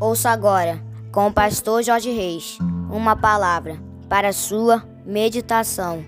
Ouça agora, com o pastor Jorge Reis, uma palavra para sua meditação.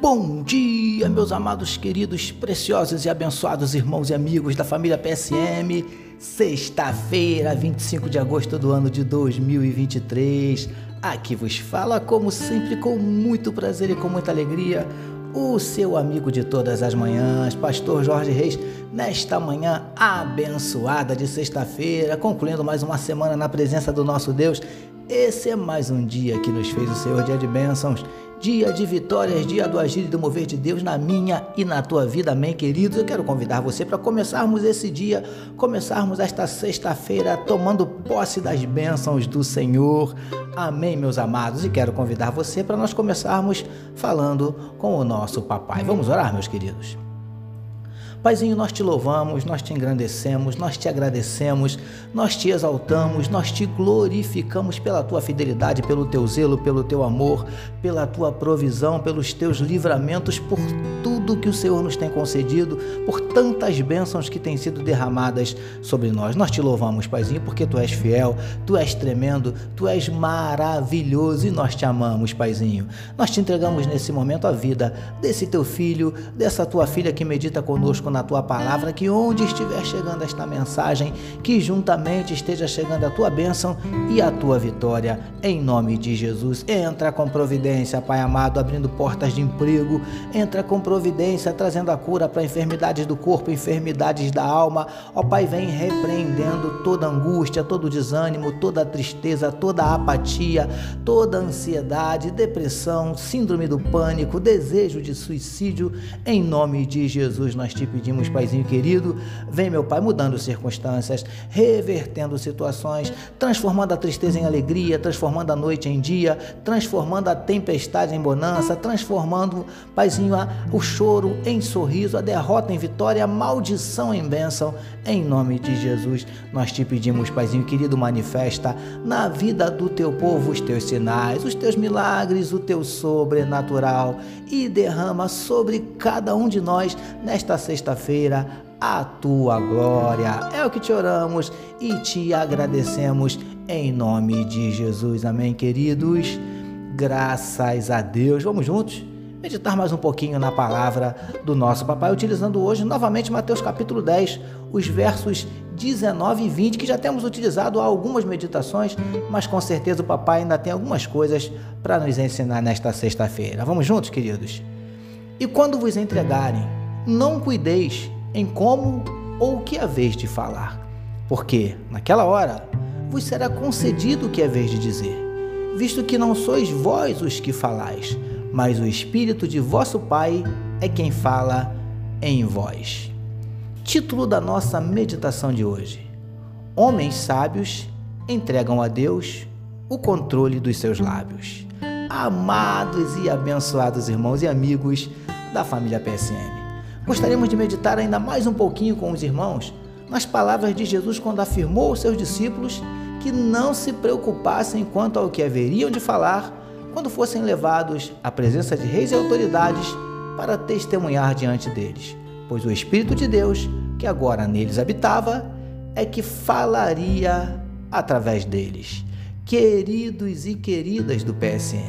Bom dia, meus amados, queridos, preciosos e abençoados irmãos e amigos da família PSM. Sexta-feira, 25 de agosto do ano de 2023. Aqui vos fala, como sempre, com muito prazer e com muita alegria, o seu amigo de todas as manhãs, Pastor Jorge Reis, nesta manhã abençoada de sexta-feira, concluindo mais uma semana na presença do nosso Deus. Esse é mais um dia que nos fez o Senhor, dia de bênçãos dia de vitórias, dia do agir e do mover de Deus na minha e na tua vida, amém, queridos? Eu quero convidar você para começarmos esse dia, começarmos esta sexta-feira tomando posse das bênçãos do Senhor, amém, meus amados? E quero convidar você para nós começarmos falando com o nosso papai. Vamos orar, meus queridos? Paizinho, nós te louvamos, nós te engrandecemos, nós te agradecemos, nós te exaltamos, nós te glorificamos pela tua fidelidade, pelo teu zelo, pelo teu amor, pela tua provisão, pelos teus livramentos, por tudo que o Senhor nos tem concedido, por tantas bênçãos que têm sido derramadas sobre nós. Nós te louvamos, Paizinho, porque tu és fiel, tu és tremendo, tu és maravilhoso e nós te amamos, Paizinho. Nós te entregamos nesse momento a vida desse teu filho, dessa tua filha que medita conosco na tua palavra, que onde estiver chegando esta mensagem, que juntamente esteja chegando a tua bênção e a tua vitória, em nome de Jesus. Entra com providência, Pai amado, abrindo portas de emprego, entra com providência, trazendo a cura para enfermidades do corpo, enfermidades da alma. Ó Pai, vem repreendendo toda angústia, todo desânimo, toda tristeza, toda apatia, toda ansiedade, depressão, síndrome do pânico, desejo de suicídio, em nome de Jesus nós te pedimos pedimos, Paizinho querido, vem, meu Pai, mudando circunstâncias, revertendo situações, transformando a tristeza em alegria, transformando a noite em dia, transformando a tempestade em bonança, transformando, Paizinho, o choro em sorriso, a derrota em vitória, a maldição em bênção. Em nome de Jesus, nós te pedimos, Paizinho querido, manifesta na vida do teu povo os teus sinais, os teus milagres, o teu sobrenatural e derrama sobre cada um de nós nesta sexta sexta-feira a tua glória. É o que te oramos e te agradecemos em nome de Jesus. Amém, queridos. Graças a Deus. Vamos juntos meditar mais um pouquinho na palavra do nosso papai, utilizando hoje novamente Mateus capítulo 10, os versos 19 e 20, que já temos utilizado algumas meditações, mas com certeza o papai ainda tem algumas coisas para nos ensinar nesta sexta-feira. Vamos juntos, queridos? E quando vos entregarem não cuideis em como ou o que haveis de falar, porque naquela hora vos será concedido o que haveis de dizer, visto que não sois vós os que falais, mas o Espírito de vosso Pai é quem fala em vós. Título da nossa meditação de hoje: Homens sábios entregam a Deus o controle dos seus lábios. Amados e abençoados irmãos e amigos da família PSM. Gostaríamos de meditar ainda mais um pouquinho com os irmãos nas palavras de Jesus quando afirmou aos seus discípulos que não se preocupassem quanto ao que haveriam de falar quando fossem levados à presença de reis e autoridades para testemunhar diante deles, pois o Espírito de Deus, que agora neles habitava, é que falaria através deles. Queridos e queridas do PSM,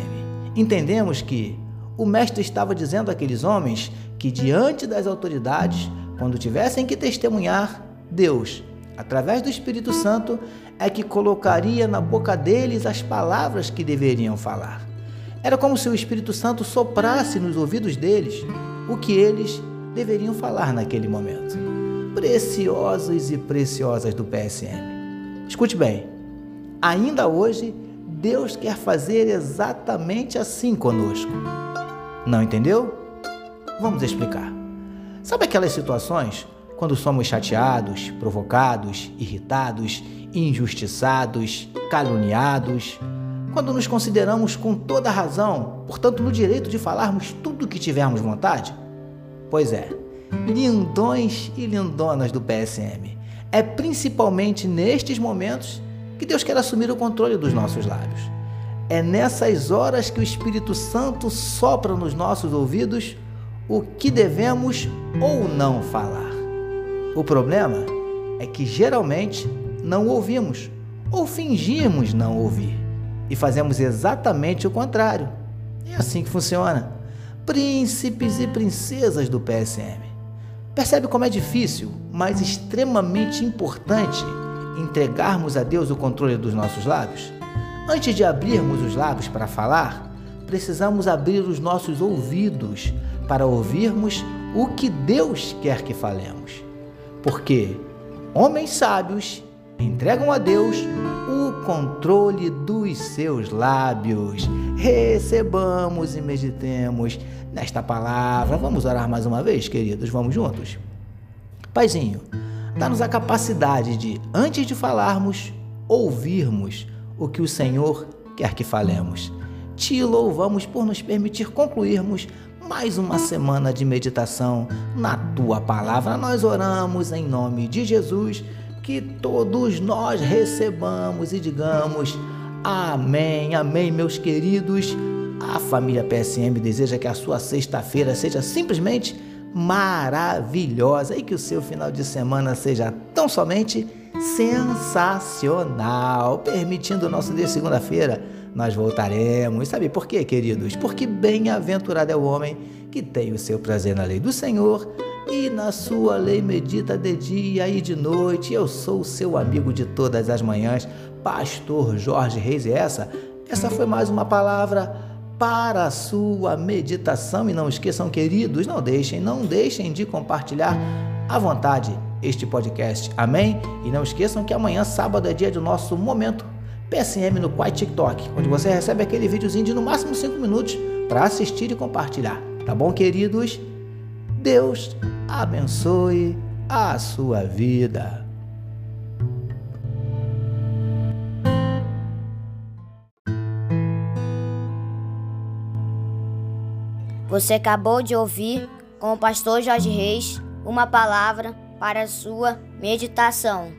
entendemos que o Mestre estava dizendo àqueles homens que diante das autoridades, quando tivessem que testemunhar, Deus, através do Espírito Santo, é que colocaria na boca deles as palavras que deveriam falar. Era como se o Espírito Santo soprasse nos ouvidos deles o que eles deveriam falar naquele momento. Preciosos e preciosas do PSM. Escute bem, ainda hoje Deus quer fazer exatamente assim conosco. Não entendeu? Vamos explicar. Sabe aquelas situações quando somos chateados, provocados, irritados, injustiçados, caluniados? Quando nos consideramos com toda razão, portanto, no direito de falarmos tudo o que tivermos vontade? Pois é, lindões e lindonas do PSM. É principalmente nestes momentos que Deus quer assumir o controle dos nossos lábios. É nessas horas que o Espírito Santo sopra nos nossos ouvidos o que devemos ou não falar. O problema é que geralmente não ouvimos ou fingimos não ouvir e fazemos exatamente o contrário. É assim que funciona. Príncipes e princesas do PSM. Percebe como é difícil, mas extremamente importante entregarmos a Deus o controle dos nossos lábios? Antes de abrirmos os lábios para falar, precisamos abrir os nossos ouvidos para ouvirmos o que Deus quer que falemos. Porque homens sábios entregam a Deus o controle dos seus lábios. Recebamos e meditemos nesta palavra. Vamos orar mais uma vez, queridos? Vamos juntos? Paizinho, dá-nos a capacidade de, antes de falarmos, ouvirmos o que o Senhor quer que falemos. Te louvamos por nos permitir concluirmos mais uma semana de meditação na tua palavra. Nós oramos em nome de Jesus, que todos nós recebamos e digamos amém, amém, meus queridos. A família PSM deseja que a sua sexta-feira seja simplesmente maravilhosa e que o seu final de semana seja tão somente sensacional. Permitindo o nosso dia segunda-feira, nós voltaremos. Sabe por quê, queridos? Porque bem-aventurado é o homem que tem o seu prazer na lei do Senhor e na sua lei medita de dia e de noite. Eu sou o seu amigo de todas as manhãs, Pastor Jorge Reis. E essa, essa foi mais uma palavra para a sua meditação. E não esqueçam, queridos, não deixem, não deixem de compartilhar à vontade este podcast. Amém? E não esqueçam que amanhã, sábado, é dia do nosso momento PSM no Quai TikTok, onde você recebe aquele videozinho de no máximo 5 minutos para assistir e compartilhar. Tá bom, queridos? Deus abençoe a sua vida. Você acabou de ouvir com o pastor Jorge Reis uma palavra para a sua meditação.